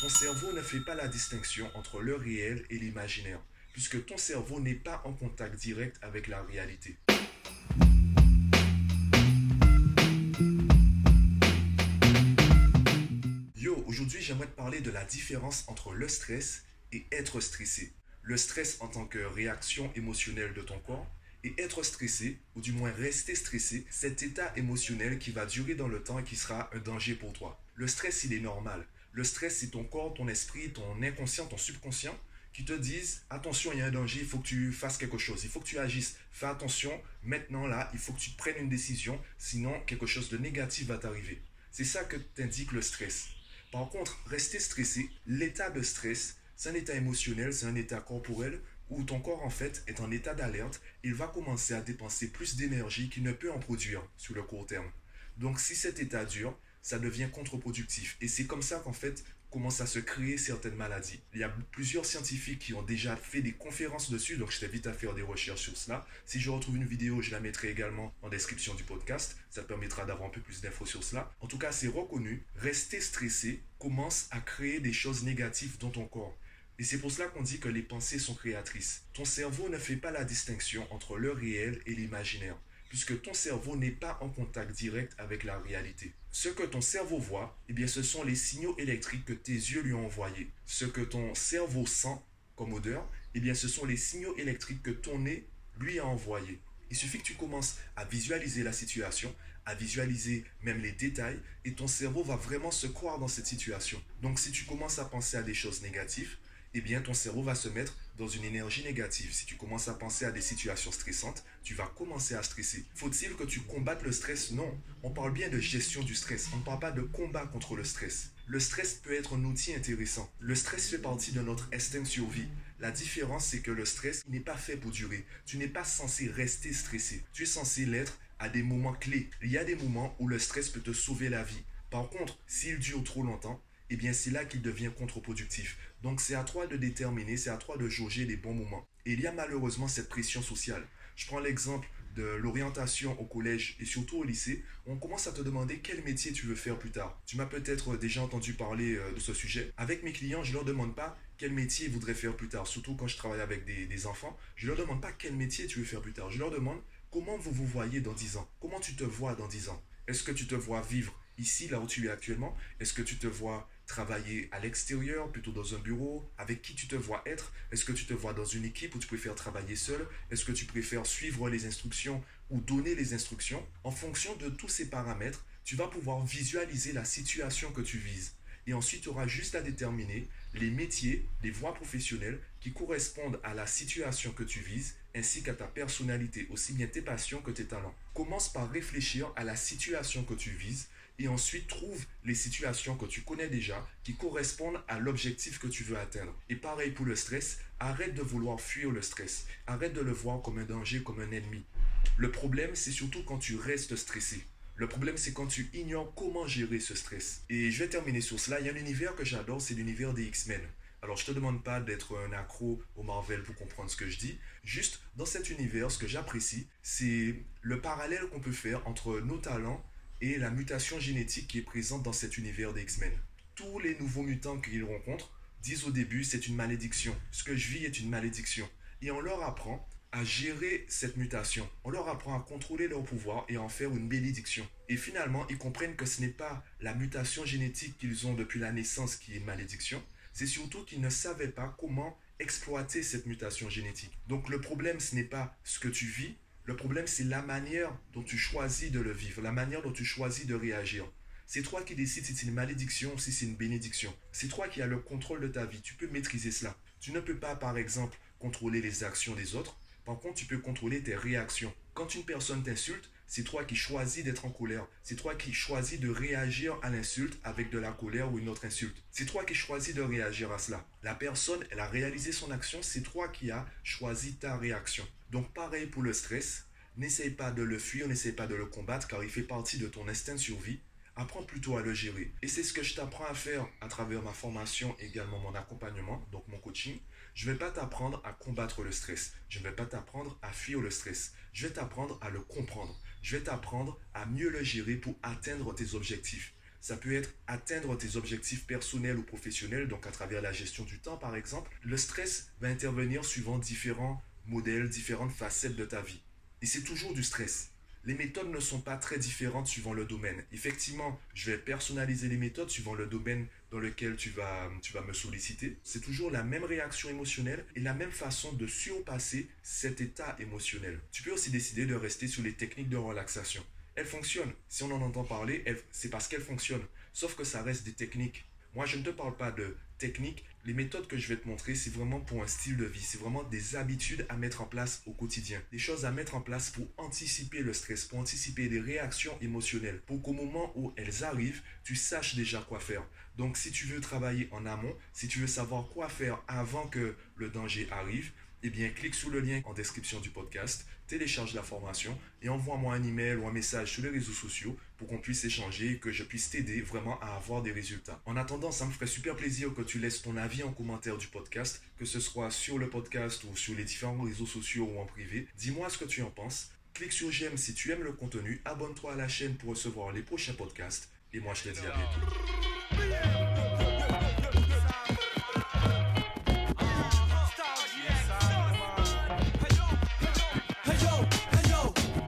Ton cerveau ne fait pas la distinction entre le réel et l'imaginaire, puisque ton cerveau n'est pas en contact direct avec la réalité. Yo, aujourd'hui j'aimerais te parler de la différence entre le stress et être stressé. Le stress en tant que réaction émotionnelle de ton corps et être stressé, ou du moins rester stressé, cet état émotionnel qui va durer dans le temps et qui sera un danger pour toi. Le stress, il est normal. Le stress, c'est ton corps, ton esprit, ton inconscient, ton subconscient qui te disent attention, il y a un danger, il faut que tu fasses quelque chose, il faut que tu agisses. Fais attention, maintenant là, il faut que tu prennes une décision, sinon quelque chose de négatif va t'arriver. C'est ça que t'indique le stress. Par contre, rester stressé, l'état de stress, c'est un état émotionnel, c'est un état corporel où ton corps en fait est en état d'alerte, il va commencer à dépenser plus d'énergie qu'il ne peut en produire sur le court terme. Donc si cet état dure, ça devient contre-productif. Et c'est comme ça qu'en fait commencent à se créer certaines maladies. Il y a plusieurs scientifiques qui ont déjà fait des conférences dessus, donc je t'invite à faire des recherches sur cela. Si je retrouve une vidéo, je la mettrai également en description du podcast. Ça permettra d'avoir un peu plus d'infos sur cela. En tout cas, c'est reconnu. Rester stressé commence à créer des choses négatives dans ton corps. Et c'est pour cela qu'on dit que les pensées sont créatrices. Ton cerveau ne fait pas la distinction entre le réel et l'imaginaire, puisque ton cerveau n'est pas en contact direct avec la réalité. Ce que ton cerveau voit, eh bien, ce sont les signaux électriques que tes yeux lui ont envoyés. Ce que ton cerveau sent comme odeur, eh bien, ce sont les signaux électriques que ton nez lui a envoyés. Il suffit que tu commences à visualiser la situation, à visualiser même les détails, et ton cerveau va vraiment se croire dans cette situation. Donc si tu commences à penser à des choses négatives, eh bien ton cerveau va se mettre dans une énergie négative. Si tu commences à penser à des situations stressantes, tu vas commencer à stresser. Faut-il que tu combattes le stress? Non. On parle bien de gestion du stress. On ne parle pas de combat contre le stress. Le stress peut être un outil intéressant. Le stress fait partie de notre instinct survie. La différence, c'est que le stress n'est pas fait pour durer. Tu n'es pas censé rester stressé. Tu es censé l'être à des moments clés. Il y a des moments où le stress peut te sauver la vie. Par contre, s'il dure trop longtemps, eh bien c'est là qu'il devient contre-productif. Donc c'est à toi de déterminer, c'est à toi de jauger les bons moments. Et il y a malheureusement cette pression sociale. Je prends l'exemple de l'orientation au collège et surtout au lycée, on commence à te demander quel métier tu veux faire plus tard. Tu m'as peut-être déjà entendu parler euh, de ce sujet. Avec mes clients, je ne leur demande pas quel métier ils voudraient faire plus tard. Surtout quand je travaille avec des, des enfants, je ne leur demande pas quel métier tu veux faire plus tard. Je leur demande comment vous vous voyez dans 10 ans. Comment tu te vois dans 10 ans? Est-ce que tu te vois vivre ici, là où tu es actuellement? Est-ce que tu te vois travailler à l'extérieur, plutôt dans un bureau Avec qui tu te vois être? Est-ce que tu te vois dans une équipe où tu préfères travailler seul? Est-ce que tu préfères suivre les instructions ou donner les instructions? En fonction de tous ces paramètres, tu vas pouvoir visualiser la situation que tu vises. Et ensuite, tu auras juste à déterminer les métiers, les voies professionnelles qui correspondent à la situation que tu vises ainsi qu'à ta personnalité, aussi bien tes passions que tes talents. Commence par réfléchir à la situation que tu vises et ensuite trouve les situations que tu connais déjà qui correspondent à l'objectif que tu veux atteindre. Et pareil pour le stress, arrête de vouloir fuir le stress. Arrête de le voir comme un danger, comme un ennemi. Le problème, c'est surtout quand tu restes stressé. Le problème, c'est quand tu ignores comment gérer ce stress. Et je vais terminer sur cela. Il y a un univers que j'adore, c'est l'univers des X-Men. Alors, je te demande pas d'être un accro au Marvel pour comprendre ce que je dis. Juste, dans cet univers, ce que j'apprécie, c'est le parallèle qu'on peut faire entre nos talents et la mutation génétique qui est présente dans cet univers des X-Men. Tous les nouveaux mutants qu'ils rencontrent disent au début c'est une malédiction. Ce que je vis est une malédiction. Et on leur apprend à gérer cette mutation. On leur apprend à contrôler leur pouvoir et à en faire une bénédiction. Et finalement, ils comprennent que ce n'est pas la mutation génétique qu'ils ont depuis la naissance qui est une malédiction, c'est surtout qu'ils ne savaient pas comment exploiter cette mutation génétique. Donc le problème, ce n'est pas ce que tu vis, le problème, c'est la manière dont tu choisis de le vivre, la manière dont tu choisis de réagir. C'est toi qui décides si c'est une malédiction ou si c'est une bénédiction. C'est toi qui as le contrôle de ta vie. Tu peux maîtriser cela. Tu ne peux pas, par exemple, contrôler les actions des autres. Par contre, tu peux contrôler tes réactions. Quand une personne t'insulte, c'est toi qui choisis d'être en colère. C'est toi qui choisis de réagir à l'insulte avec de la colère ou une autre insulte. C'est toi qui choisis de réagir à cela. La personne, elle a réalisé son action, c'est toi qui as choisi ta réaction. Donc pareil pour le stress, n'essaye pas de le fuir, n'essaye pas de le combattre car il fait partie de ton instinct de survie. Apprends plutôt à le gérer. Et c'est ce que je t'apprends à faire à travers ma formation, également mon accompagnement, donc mon coaching. Je ne vais pas t'apprendre à combattre le stress. Je ne vais pas t'apprendre à fuir le stress. Je vais t'apprendre à le comprendre. Je vais t'apprendre à mieux le gérer pour atteindre tes objectifs. ça peut être atteindre tes objectifs personnels ou professionnels, donc à travers la gestion du temps par exemple. Le stress va intervenir suivant différents modèles, différentes facettes de ta vie. Et c'est toujours du stress les méthodes ne sont pas très différentes suivant le domaine. Effectivement, je vais personnaliser les méthodes suivant le domaine dans lequel tu vas, me solliciter. C'est toujours la même réaction émotionnelle et la même façon de surpasser cet état émotionnel. Tu peux aussi décider de rester sur les techniques de relaxation. Elles fonctionnent. Si on en entend parler, c'est parce qu'elles fonctionnent. Sauf que ça reste des techniques. Moi, je ne te parle pas de techniques. Les méthodes que je vais te montrer, c'est vraiment pour un style de vie. C'est vraiment des habitudes à mettre en place au quotidien. Des choses à mettre en place pour anticiper le stress, pour anticiper les réactions émotionnelles. Pour qu'au moment où elles arrivent, tu saches déjà quoi faire. Donc, si tu veux travailler en amont, si tu veux savoir quoi faire avant que le danger arrive, eh bien, clique sur le lien en description du podcast, télécharge la formation et envoie-moi un email ou un message sur les réseaux sociaux pour qu'on puisse échanger et que je puisse t'aider vraiment à avoir des résultats. En attendant, ça me ferait super plaisir que tu laisses ton avis en commentaire du podcast, que ce soit sur le podcast ou sur les différents réseaux sociaux ou en privé. Dis-moi ce que tu en penses. Clique sur j'aime si tu aimes le contenu, abonne-toi à la chaîne pour recevoir les prochains podcasts et moi je te dis à bientôt.